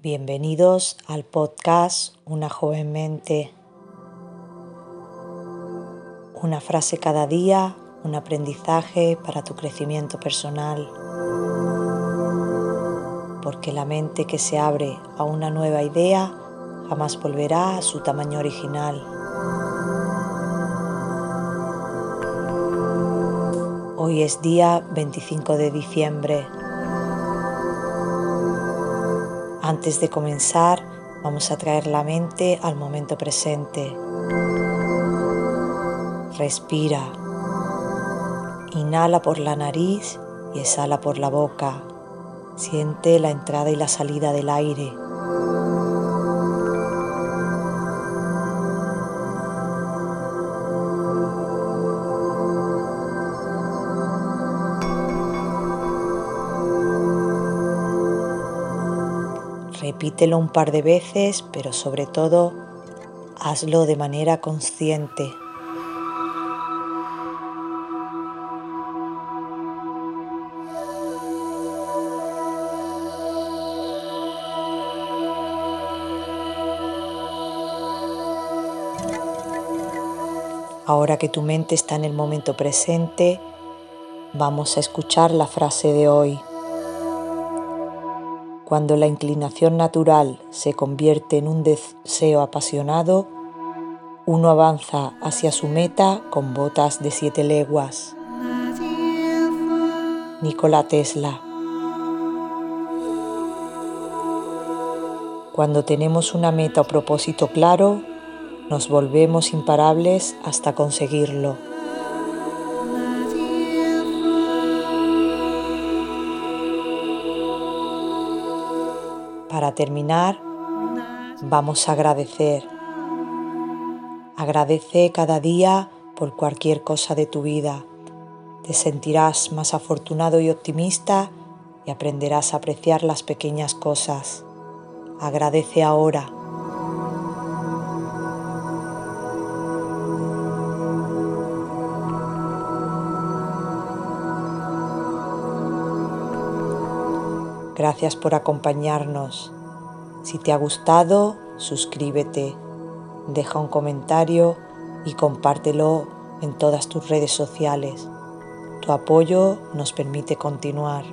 Bienvenidos al podcast Una joven mente. Una frase cada día, un aprendizaje para tu crecimiento personal. Porque la mente que se abre a una nueva idea jamás volverá a su tamaño original. Hoy es día 25 de diciembre Antes de comenzar, vamos a traer la mente al momento presente. Respira. Inhala por la nariz y exhala por la boca. Siente la entrada y la salida del aire. Repítelo un par de veces, pero sobre todo hazlo de manera consciente. Ahora que tu mente está en el momento presente, vamos a escuchar la frase de hoy. Cuando la inclinación natural se convierte en un deseo apasionado, uno avanza hacia su meta con botas de siete leguas. Nikola Tesla. Cuando tenemos una meta o propósito claro, nos volvemos imparables hasta conseguirlo. Para terminar, vamos a agradecer. Agradece cada día por cualquier cosa de tu vida. Te sentirás más afortunado y optimista y aprenderás a apreciar las pequeñas cosas. Agradece ahora. Gracias por acompañarnos. Si te ha gustado, suscríbete, deja un comentario y compártelo en todas tus redes sociales. Tu apoyo nos permite continuar.